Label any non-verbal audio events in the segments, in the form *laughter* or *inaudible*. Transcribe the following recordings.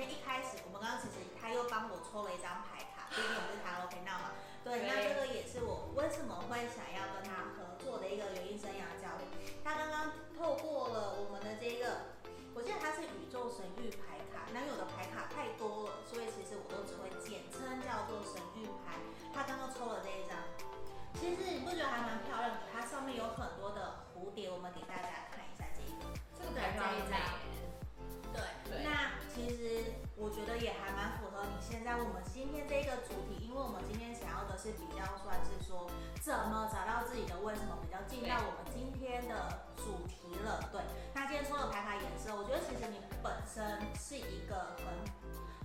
先一开始，我们刚刚其实他又帮我抽了一张牌卡，毕竟我们是塔罗频道嘛。对，那这个也是我为什么会想要跟他合作的一个原因，生涯教练。他刚刚透过了我们的这个，我记得他是宇宙神域牌卡，那有的牌卡太多了，所以其实我都只会简称叫做神域牌。他刚刚抽了这一张，其实你不觉得还蛮漂亮的？它上面有很多的蝴蝶，我们给大家看一下这一个，这个牌这一张。我觉得也还蛮符合你现在我们今天这个主题，因为我们今天想要的是比较算是说怎么找到自己的为什么，比较进到我们今天的主题了。对，那今天抽的牌卡颜色，我觉得其实你本身是一个很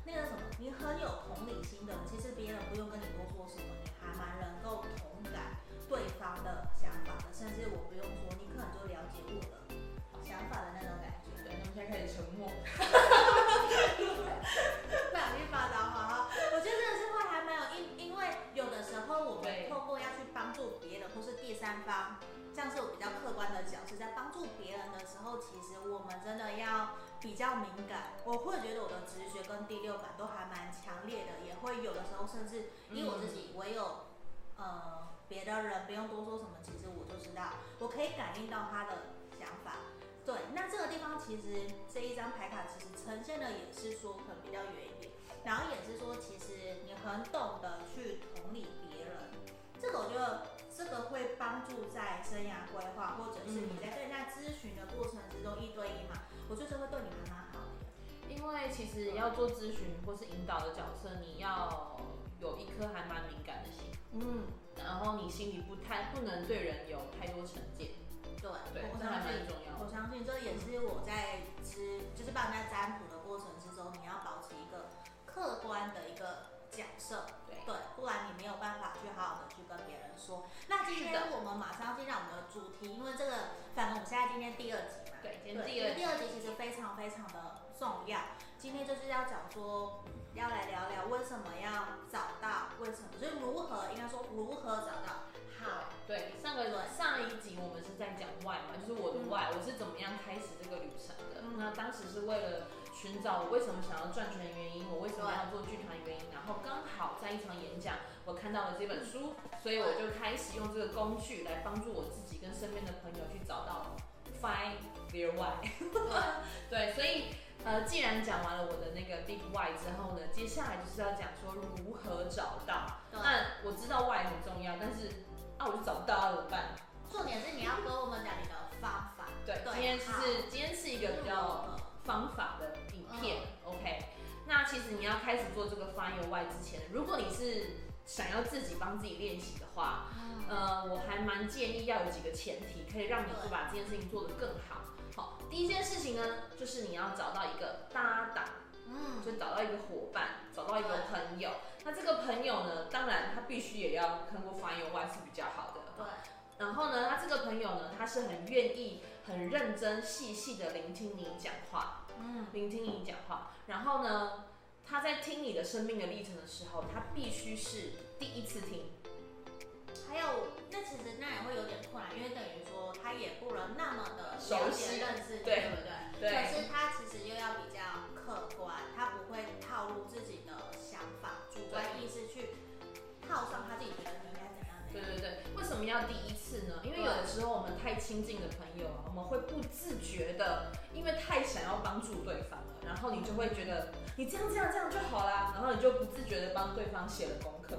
那个什么，你很有同理心的人，其实别人不用跟你多说什么，你还蛮能够同感对方的想法的，甚至我不用说，你可能就了解我的想法的那种感觉。对，那我们现在开始沉默。*laughs* 这样是我比较客观的角色，在帮助别人的时候，其实我们真的要比较敏感。我会觉得我的直觉跟第六感都还蛮强烈的，也会有的时候甚至因为我自己，我有呃别的人不用多说什么，其实我就知道，我可以感应到他的想法。对，那这个地方其实这一张牌卡其实呈现的也是说可能比较远一点，然后也是说其实你很懂得其实要做咨询或是引导的角色，你要有一颗还蛮敏感的心，嗯，然后你心里不太不能对人有太多成见。对，对，我相信，我相信这也是我在知，就是帮人家占卜的过程之中，你要保持一个客观的一个角色，对，对，不然你没有办法去好好的去跟别人说。那今天我们马上进入我们的主题，因为这个，反正我们现在今天第二集嘛，对，今天第二集，第二集其实非常非常的重要。今天就是要讲说，要来聊聊为什么要找到，为什么，就是如何，应该说如何找到好。对，上个上一集我们是在讲 why 嘛，就是我的 why，我是怎么样开始这个旅程的。嗯、那当时是为了寻找我为什么想要赚钱的原因，我为什么要做剧团的原因。然后刚好在一场演讲，我看到了这本书，所以我就开始用这个工具来帮助我自己跟身边的朋友去找到 find their why。*laughs* 对，所以呃，既然讲完了我的那个 big why 之后呢，接下来就是要讲说如何找到。那我知道 why 很重要，但是。啊，我就找不到，怎么办？重点是你要跟我们讲你的方法。对，对，今天是好今天是一个比较方法的影片。嗯、OK，那其实你要开始做这个 Find Your Why 之前，如果你是想要自己帮自己练习的话，嗯、呃，我还蛮建议要有几个前提，可以让你会把这件事情做得更好。好，第一件事情呢，就是你要找到一个搭档，嗯，就找到一个伙伴，找到一个朋友。那这个朋友呢，当然他必须也要通过 Find Your Why 是比较好的。对。然后呢，他这个朋友呢，他是很愿意、很认真、细细的聆听你讲话。嗯。聆听你讲话。然后呢，他在听你的生命的历程的时候，他必须是第一次听。还有，那其实那也会有点困难，因为等于说他也不能那么的了解认识你，对不对？对。可是他其实又要比较客观，他不会套路自己的想法。主观意识去套上他自己觉得？对对对，为什么要第一次呢？因为有的时候我们太亲近的朋友啊，我们会不自觉的，因为太想要帮助对方了，然后你就会觉得你这样这样这样就好啦，然后你就不自觉的帮对方写了功课。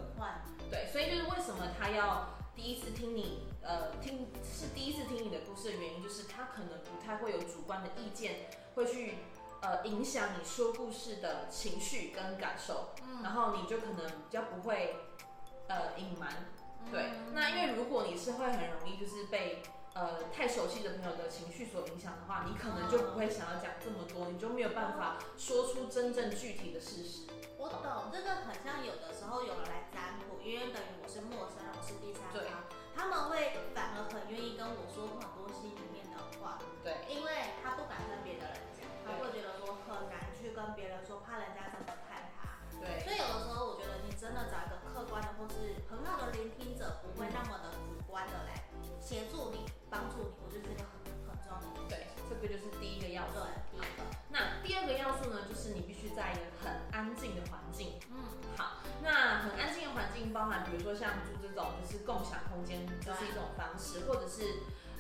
对，所以就是为什么他要第一次听你，呃，听是第一次听你的故事的原因，就是他可能不太会有主观的意见，会去。呃，影响你说故事的情绪跟感受，嗯，然后你就可能比较不会呃隐瞒，对。嗯，那因为如果你是会很容易就是被呃太熟悉的朋友的情绪所影响的话，你可能就不会想要讲这么多，你就没有办法说出真正具体的事实。我懂，这个很像有的时候有人来占卜，因为等于我是陌生人，我是第三方，他们会反而很愿意跟我说很多心里面的话。对，因为他不敢跟别的人讲，他会觉得说很难去跟别人说，怕人真的找一个客观的或是很好的聆听者，不会那么的主观的来协助你、帮助你，我觉得这个很很重要。对，这个就是第一个要素。对，第一个。那第二个要素呢，就是你必须在一个很安静的环境。嗯，好，那很安静的环境包含，比如说像住这种就是共享空间，这、就是一种方式，或者是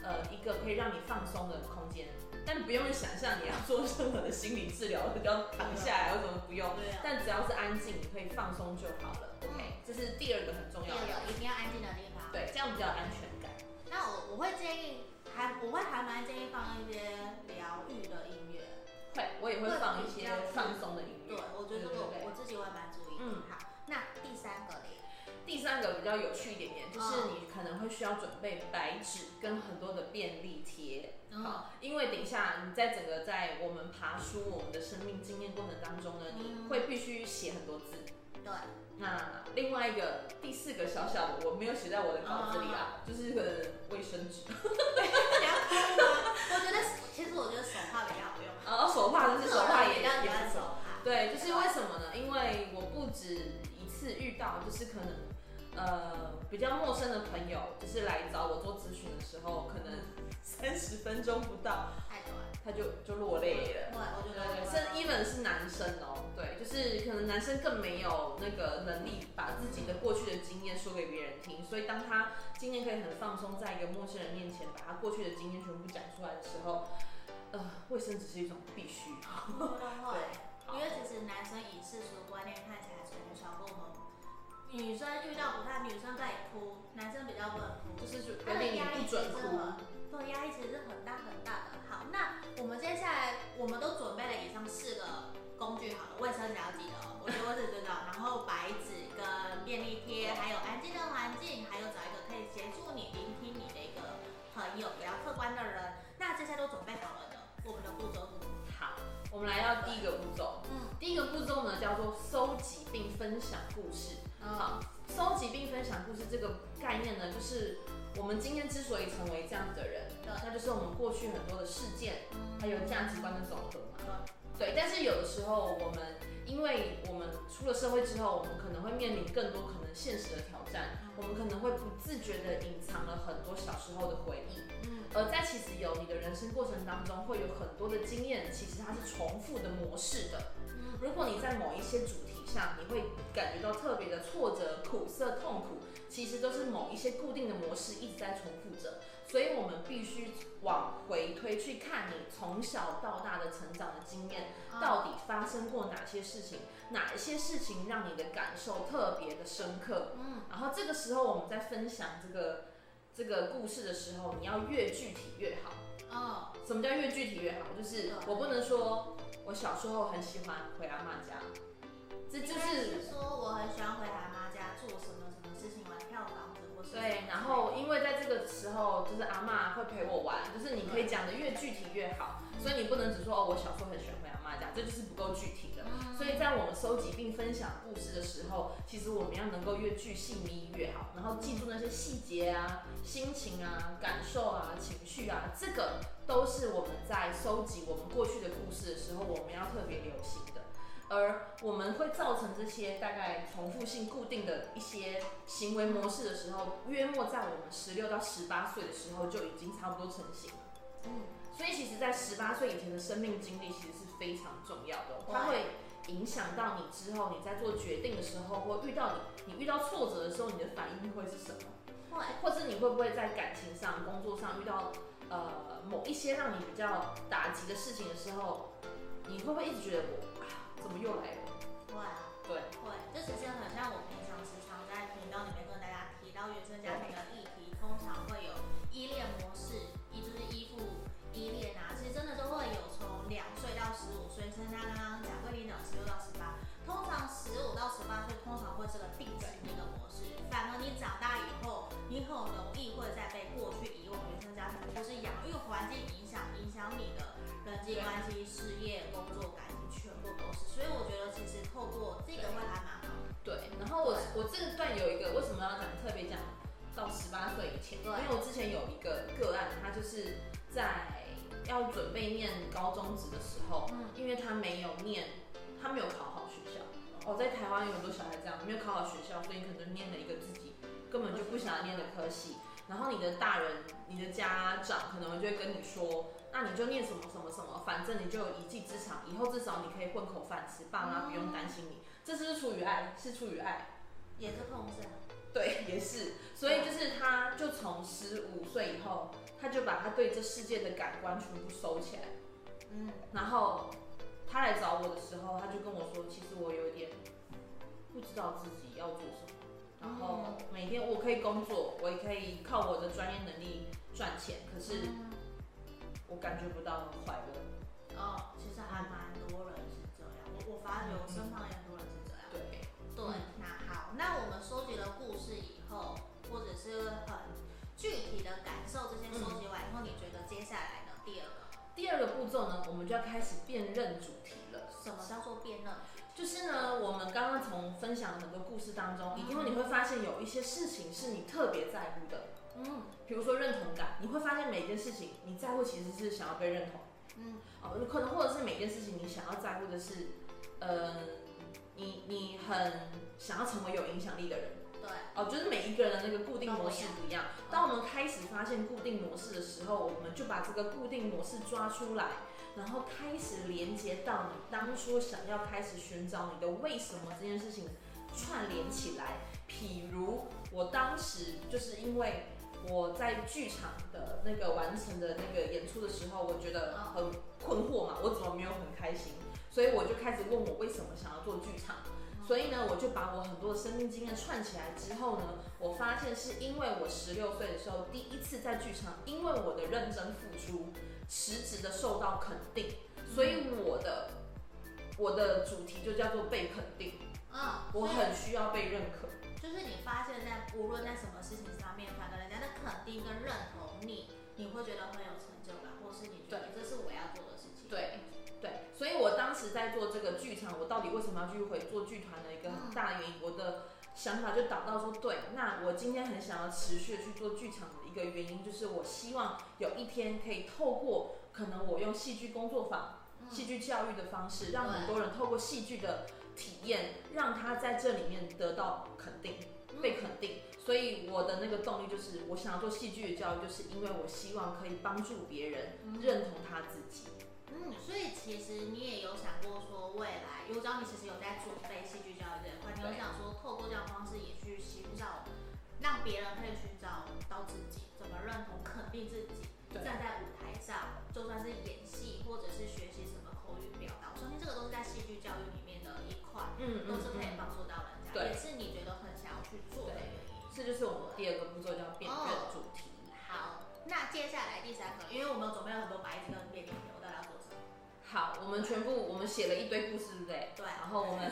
呃一个可以让你放松的空间。但不用想象你要做任何的心理治疗，要躺下来或什么不用。对啊。但只要是安静，你可以放松就好了。OK，这是第二个很重要的。一定要安静的地方。对，这样比较安全感。那我我会建议，还我会还蛮建议放一些疗愈的音乐。会，我也会放一些放松的音乐。对，我觉得三个比较有趣一点点，就是你可能会需要准备白纸跟很多的便利贴。好，因为等一下你在整个在我们爬书我们的生命经验过程当中呢，你会必须写很多字。对。那另外一个第四个小小的我没有写在我的稿子里啊，就是个卫生纸。你要看吗？*laughs* 我觉得其实我觉得手帕比较好用。哦，手帕就是手帕也也也是手画。对，就是为什么呢？因为我不止一次遇到，就是可能。呃，比较陌生的朋友，就是来找我做咨询的时候，可能三十分钟不到，太短他就就落泪了。对，我觉得对，甚至 even 是男生哦，对，就是可能男生更没有那个能力把自己的过去的经验说给别人听，所以当他今天可以很放松，在一个陌生人面前把他过去的经验全部讲出来的时候，呃，卫生只是一种必须。*laughs* 对，因为其实男生以世俗观念看起来从小跟我们。女生遇到不太，女生在哭，男生比较不能哭，就是有点压力，其实很，对，压力其实是很大很大的。好，那我们接下来我们都准备了以上四个工具，好了，卫生纸要记得，我觉得卫生纸知道，然后白纸跟便利贴，还有安静的环境，还有找一个可以协助你聆听你的一个朋友，比较客观的人。那这些都准备好了的，我们的步骤我们来到第一个步骤，嗯，第一个步骤呢叫做搜集并分享故事。好，收集并分享故事这个概念呢，就是我们今天之所以成为这样子的人，那就是我们过去很多的事件，还有价值观的总和嘛。对，但是有的时候我们，因为我们出了社会之后，我们可能会面临更多可能现实的挑战，我们可能会不自觉的隐藏了很多小时候的回忆。嗯，而在其实有你的人生过程当中，会有很多的经验，其实它是重复的模式的。如果你在某一些主题，上你会感觉到特别的挫折、苦涩、痛苦，其实都是某一些固定的模式一直在重复着。所以，我们必须往回推去看你从小到大的成长的经验，到底发生过哪些事情，哪一些事情让你的感受特别的深刻。嗯，然后这个时候我们在分享这个这个故事的时候，你要越具体越好。哦，什么叫越具体越好？就是我不能说我小时候很喜欢回阿妈家。这就是说，我很喜欢回阿妈家做什么什么事情，玩跳房子或是。对，然后因为在这个时候，就是阿妈会陪我玩，就是你可以讲的越具体越好，所以你不能只说哦，我小时候很喜欢这就是不够具体的。所以在我们收集并分享故事的时候，其实我们要能够越具细腻越好，然后记住那些细节啊、心情啊、感受啊、情绪啊，这个都是我们在收集我们过去的故事的时候，我们要特别留心的。而我们会造成这些大概重复性固定的一些行为模式的时候，约莫在我们十六到十八岁的时候就已经差不多成型了。嗯，所以其实，在十八岁以前的生命经历其实是非常重要的，它会影响到你之后你在做决定的时候，或遇到你你遇到挫折的时候，你的反应会是什么？会，或者你会不会在感情上、工作上遇到呃某一些让你比较打击的事情的时候，你会不会一直觉得我？怎么又来了？会啊，对，会，这其实很像我平常时常在频道里面跟大家提到原生家庭的就是在要准备念高中职的时候，嗯，因为他没有念，他没有考好学校。哦，在台湾有很多小孩这样，没有考好学校，所以可能念了一个自己根本就不想要念的科系。然后你的大人、你的家长可能就会跟你说，那你就念什么什么什么，反正你就有一技之长，以后至少你可以混口饭吃，爸妈不用担心你。这是出于爱，是出于爱，也是控制。对，也是。所以就是他，就从十五岁以后，他就把他对这世界的感官全部收起来。嗯。然后他来找我的时候，他就跟我说，其实我有点不知道自己要做什么。然后每天我可以工作，我也可以靠我的专业能力赚钱，可是我感觉不到很快乐。哦，其实还蛮受，这些收集完以后，你觉得接下来呢？第二个，第二个步骤呢，我们就要开始辨认主题了。什么叫做辨认？就是呢，我们刚刚从分享的很多故事当中，因为你会发现有一些事情是你特别在乎的，嗯，比如说认同感，你会发现每一件事情你在乎其实是想要被认同，嗯，哦，可能或者是每件事情你想要在乎的是，呃，你你很想要成为有影响力的人，对，哦，就是每一个人的那个固定模式不一样。当我们开始发现固定模式的时候，我们就把这个固定模式抓出来。然后开始连接到你当初想要开始寻找你的为什么这件事情串联起来。譬如我当时就是因为我在剧场的那个完成的那个演出的时候，我觉得很困惑嘛，我怎么没有很开心？所以我就开始问我为什么想要做剧场。所以呢，我就把我很多的生命经验串起来之后呢，我发现是因为我十六岁的时候第一次在剧场，因为我的认真付出。实质的受到肯定，所以我的我的主题就叫做被肯定。啊，我很需要被认可。就是你发现在无论在什么事情上面，反正人家的肯定跟认同你，你会觉得很有成就感，时在做这个剧场，我到底为什么要继续回做剧团的一个很大的原因，我的想法就导到说，对，那我今天很想要持续的去做剧场的。一个原因就是，我希望有一天可以透过可能我用戏剧工作坊、戏剧教育的方式，让很多人透过戏剧的体验，让他在这里面得到肯定、被肯定。所以我的那个动力就是，我想要做戏剧的教育，就是因为我希望可以帮助别人认同他自己。嗯，所以其实你也有想过说，未来，因为我知道你其实有在准备戏剧教育这一块，你有想说透过这样的方式也去寻找，让别人可以寻找到自己。怎么认同、肯定自己，站在舞台上，就算是演戏或者是学习什么口语表达，我相信这个都是在戏剧教育里面的一块，嗯，都是可以帮助到人家，对，也是你觉得很想要去做的原因。这就是我们第二个步骤，叫辨认主题。哦。好，那接下来第三个，因为我们有准备了很多白纸跟便利贴，我到底要做什么？好，我们全部我们写了一堆故事，对不对？对。然后我们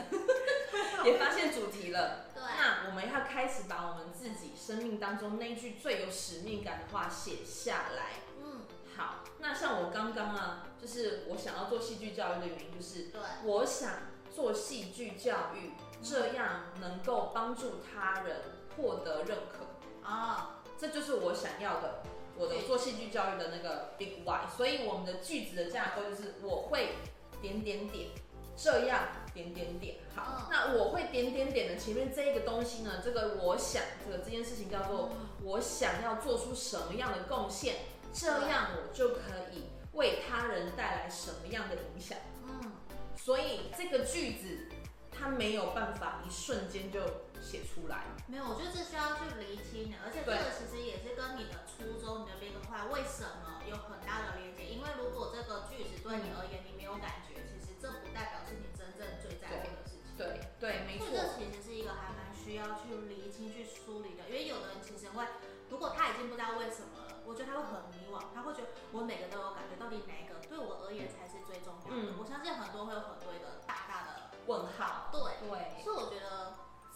*laughs* 也发现主题了。对。那我们要开始把我们自己生命当中那句最有使命感的话写下来。嗯。好，那像我刚刚啊，就是我想要做戏剧教育的原因，就是对，我想做戏剧教育，这样能够帮助他人获得认可啊，这就是我想要的。我的做戏剧教育的那个 big why，所以我们的句子的架构就是我会点点点，这样点点点。好，那我会点点点的前面这一个东西呢，这个我想这个这件事情叫做我想要做出什么样的贡献，这样我就可以为他人带来什么样的影响。嗯，所以这个句子它没有办法一瞬间就写出来。没有，我觉得这需要去厘清的，而且这个其实也是跟你的。初衷，你的 big 为什么有很大的连接？因为如果这个句子对你而言你没有感觉，其实这不代表是你真正最在乎的事情。对对，没错。这其实是一个还蛮需要去厘清、去梳理的。因为有的人其实会，如果他已经不知道为什么了，我觉得他会很迷惘，他会觉得我每个都有感觉，到底哪一个对我而言才是最重要的？嗯、我相信很多会有很多一个大大的问号。对对，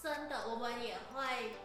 真的，我们也会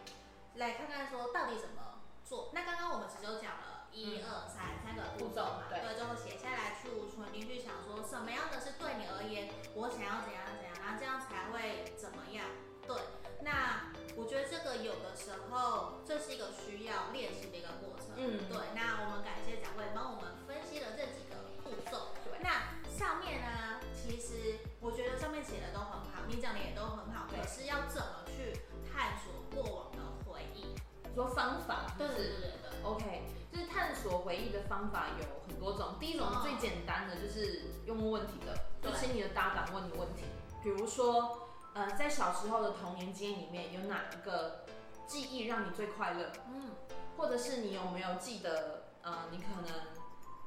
来看看说到底怎么做。那刚刚我们其实就讲了一二三三个步骤嘛，对，最后写下来去存进去，想说什么样的是对你而言，我想要怎样怎样，然后这样才会怎么样。对，那我觉得这个有的时候这是一个需要练习的一个过程。嗯，对。那我们感谢展蕙帮我们分析了这几个步骤。对，那上面呢，其实我觉得上面写的都很好，你讲的也都很好，可是要怎么去探索过往的回忆？说方法是不是？对对对对。OK，就是探索回忆的方法有很多种。第一种最简单的就是用问问题的，就请你的搭档问你问题，比如说。呃，在小时候的童年经验里面，有哪一个记忆让你最快乐？嗯，或者是你有没有记得，呃，你可能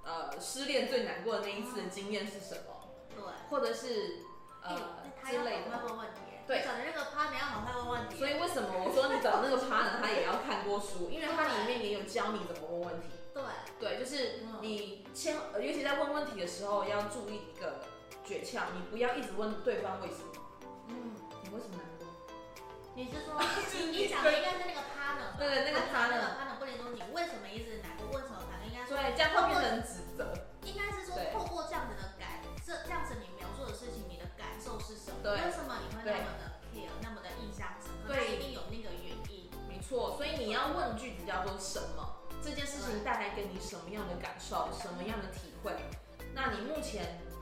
呃失恋最难过的那一次的经验是什么？对，或者是呃之类的。会问问题。对，找的那个 partner 要很会问问题。所以为什么我说你找那个 partner 他也要看过书？因为他里面也有教你怎么问问题。对，对，就是你先，尤其在问问题的时候要注意一个诀窍，你不要一直问对方为什么。嗯，你为什么难过？你是说你讲的应该是那个 partner？*laughs* 对对，那个 partner。那个 partner 不能说你为什么一直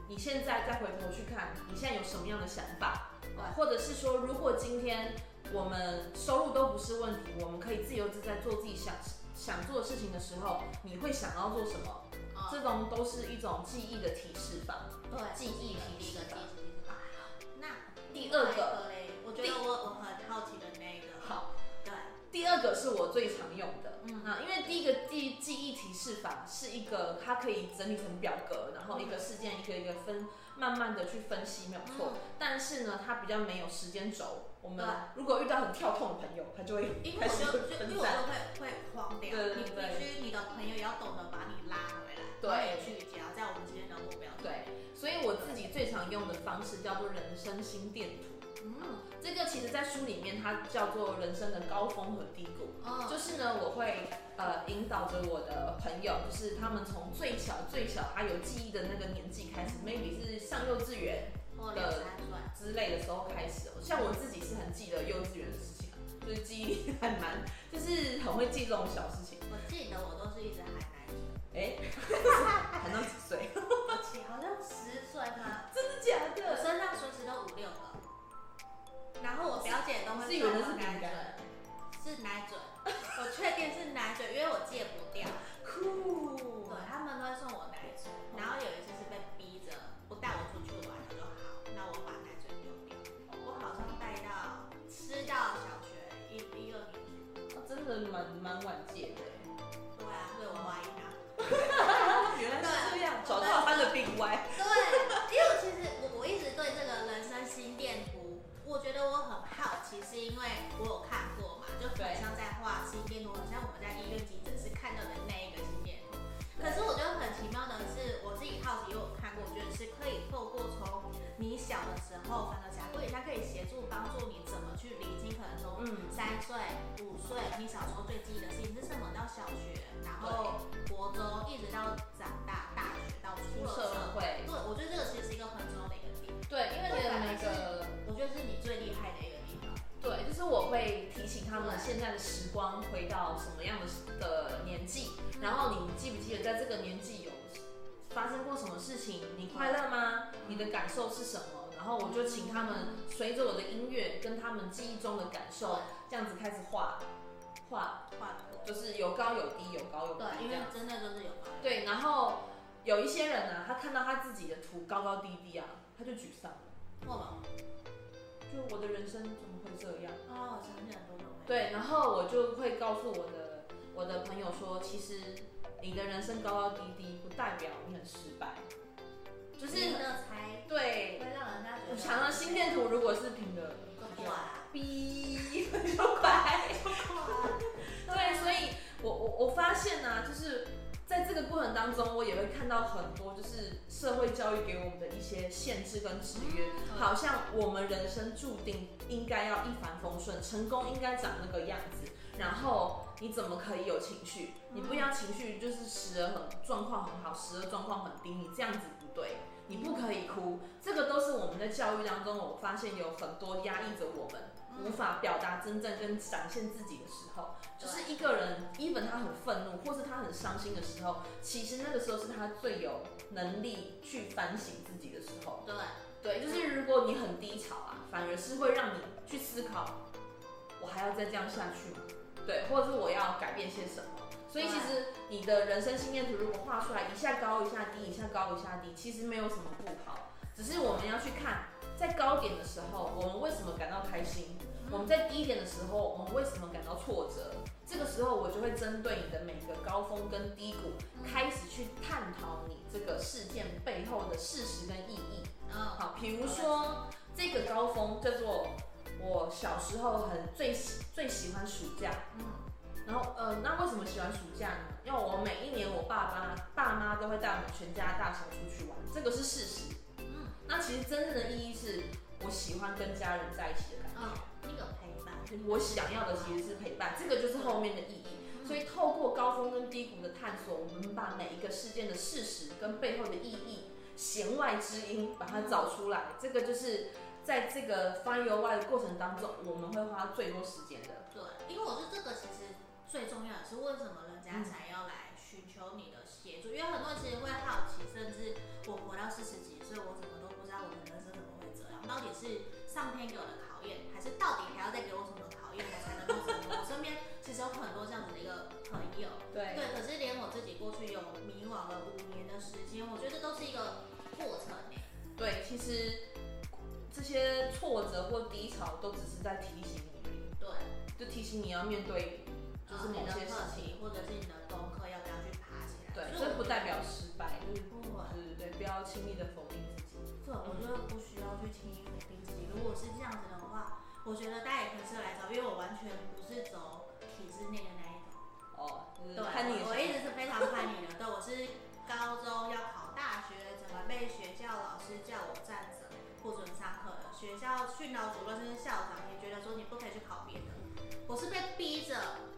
你现在再回头去看，你现在有什么样的想法？或者是说，如果今天我们收入都不是问题，我们可以自由自在做自己想想做的事情的时候，你会想要做什么？哦、这种都是一种记忆的提示吧。对，记忆提示吧。好，那第二个，我觉得我我很好奇的那个。好，对，第二个是我最常用的。嗯啊，因为第一个记记忆提示法是一个，它可以整理成表格，然后一个事件一个一个分。慢慢的去分析没有错，嗯、但是呢，它比较没有时间轴。我们如果遇到很跳痛的朋友，他就会开始分散，因为我就会会慌掉。对对对，你必须你的朋友也要懂得把你拉回来，对，聚焦在我们之间的目标。对，所以我自己最常用的方式叫做人生心电图。嗯，这个其实在书里面它叫做人生的高峰和低谷。哦，就是呢，我会呃引导着我的朋友，就是他们从最小最小他有记忆的那个年纪开始，maybe 是上幼稚园的之类的时候开始。像我自己是很记得幼稚园的事情，就是记忆力还蛮，*laughs* 就是很会记这种小事情。我记得我都是一直喊奶嘴。哎，*laughs* 喊到几岁？*laughs* 以协助帮助你怎么去理清，可能从三岁、五岁，你小时候最记忆的事情是什么，到小学，然后国中，一直到长大大学到出了社会。对，我觉得这个其实是一个很重要的一个点。对，因为你的那个。我觉得是你最厉害的一个地方。对，就是我会提醒他们现在的时光回到什么样的的年纪，然后你记不记得在这个年纪有发生过什么事情？你快乐吗？你的感受是什么？然后我就请他们随着我的音乐跟他们记忆中的感受，这样子开始画画画，就是有高有低，有高有低。对，因为真的就是有高有低。对，然后有一些人呢、啊，他看到他自己的图高高低低啊，他就沮丧了。为什么？就我的人生怎么会这样？哦，想起来都懂。对，然后我就会告诉我的我的朋友说，其实你的人生高高低低不代表你很失败，就是让人家觉得。常常心电图如果是平的，就快，哔，就快，*laughs* 对，所以我我我发现呢、啊，就是。在这个过程当中，我也会看到很多就是社会教育给我们的一些限制跟制约，好像我们人生注定应该要一帆风顺，成功应该长那个样子，然后你怎么可以有情绪？你不要情绪就是时而很状况很好，时而状况很低，你这样子不对，你不可以哭，这个都是我们的教育当中，我发现有很多压抑着我们。无法表达真正跟展现自己的时候，就是一个人，even 他很愤怒，或是他很伤心的时候，其实那个时候是他最有能力去反省自己的时候。对，对，就是如果你很低潮啊，反而是会让你去思考，我还要再这样下去吗？对，或者是我要改变些什么？所以其实你的人生心电图如果画出来一下高一下低，一下高一下低，其实没有什么不好，只是我们要去看。在高点的时候，我们为什么感到开心？我们在低点的时候，我们为什么感到挫折？这个时候，我就会针对你的每个高峰跟低谷，开始去探讨你这个事件背后的事实跟意义。嗯，好，比如说这个高峰叫做我小时候很最喜最喜欢暑假。嗯，然后呃，那为什么喜欢暑假呢？因为我每一年我爸爸爸妈都会带我们全家大小出去玩，这个是事实。嗯那其实真正的意义是我喜欢跟家人在一起的感觉，哦，那个陪伴，我想要的其实是陪伴，这个就是后面的意义。所以透过高峰跟低谷的探索，我们把每一个事件的事实跟背后的意义、弦外之音把它找出来，这个就是在这个 Find Your Why 的过程当中，我们会花最多时间的。对，因为我觉得这个其实最重要的是为什么人家才要来寻求你的协助，因为很多人其实会好奇，甚至我活到四十几岁，我怎么都不知道？我的人生怎么会这样？到底是上天给我的考验，还是到底还要再给我什么考验，我才能够成功？我身边其实有很多这样子的一个朋友，*laughs* 对对，可是连我自己过去有迷惘了五年的时间，我觉得都是一个过程诶。对，其实这些挫折或低潮都只是在提醒你，对，就提醒你要面对，就是某些事情，或者是你的功课要不要去爬起来。对，这不代表失败，就是对对对，不要轻易的否定自己。对，我觉得不需要去轻易否定自己。如果是这样子的话，我觉得大家也可以适合来找，因为我完全不是走体制内的那一种。哦，就是、对，我一直是非常叛逆的。*laughs* 对，我是高中要考大学，怎么被学校老师叫我站着不准上课的？学校训导主任甚至校长也觉得说你不可以去考别的。我是被逼着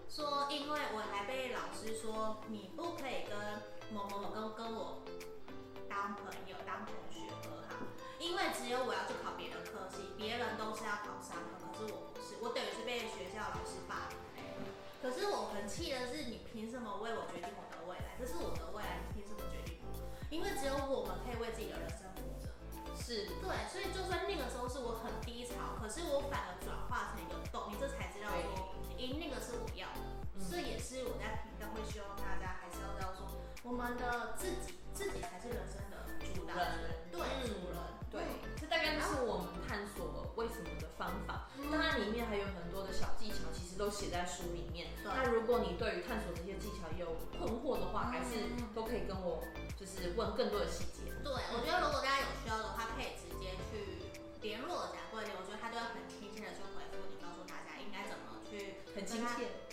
说，因为我还被老师说你不可以跟某某某跟跟我当朋友当朋友。因为只有我要去考别的科系，别人都是要考商科，可是我不是，我等于是被学校老师霸凌。可是我很气的是，你凭什么为我决定我的未来？这是我的未来，你凭什么决定？因为只有我们可以为自己的人生。是对，所以就算那个时候是我很低潮，可是我反而转化成一个动力，你这才知道说，咦，那个是我要的。这也是我在频道会希望大家还是要知道说，我们的自己，自己才是人生的主人。对，主人。对，这大概就是我们探索为什么的方法。当然，里面还有很多的小技巧，其实都写在书里面。那如果你对于探索这些技巧有困惑的话，还是都可以跟我就是问更多的细节。对，我觉得如果大家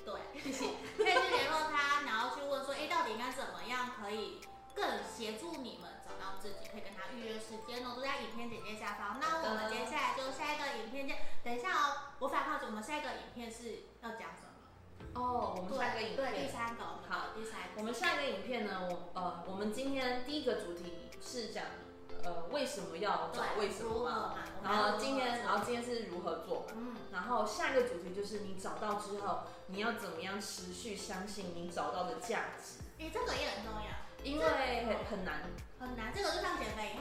对，谢谢。*laughs* 可以去联络他，然后去问说，哎，到底应该怎么样可以更协助你们找到。自己可以跟他预约时间哦，都在影片简介下方。那我们接下来就下一个影片见。等一下哦，我反好奇，我们下一个影片是要讲什么？哦，我们下一个影片。对，第三个。好，第三个。我们下一个影片呢，我呃，我们今天第一个主题是讲呃为什么要找为什么嘛。然后今天，然后今天是如何做。嗯。然后下一个主题就是你找到之后，你要怎么样持续相信你找到的价值？诶，这个也很重要。因为很很难，很难。这个就像减肥，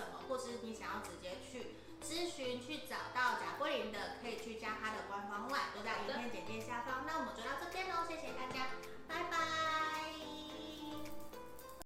什么，或是你想要直接去咨询、去找到贾桂林的，可以去加他的官方号都在影片简介下方。那我们就到这边喽，谢谢大家，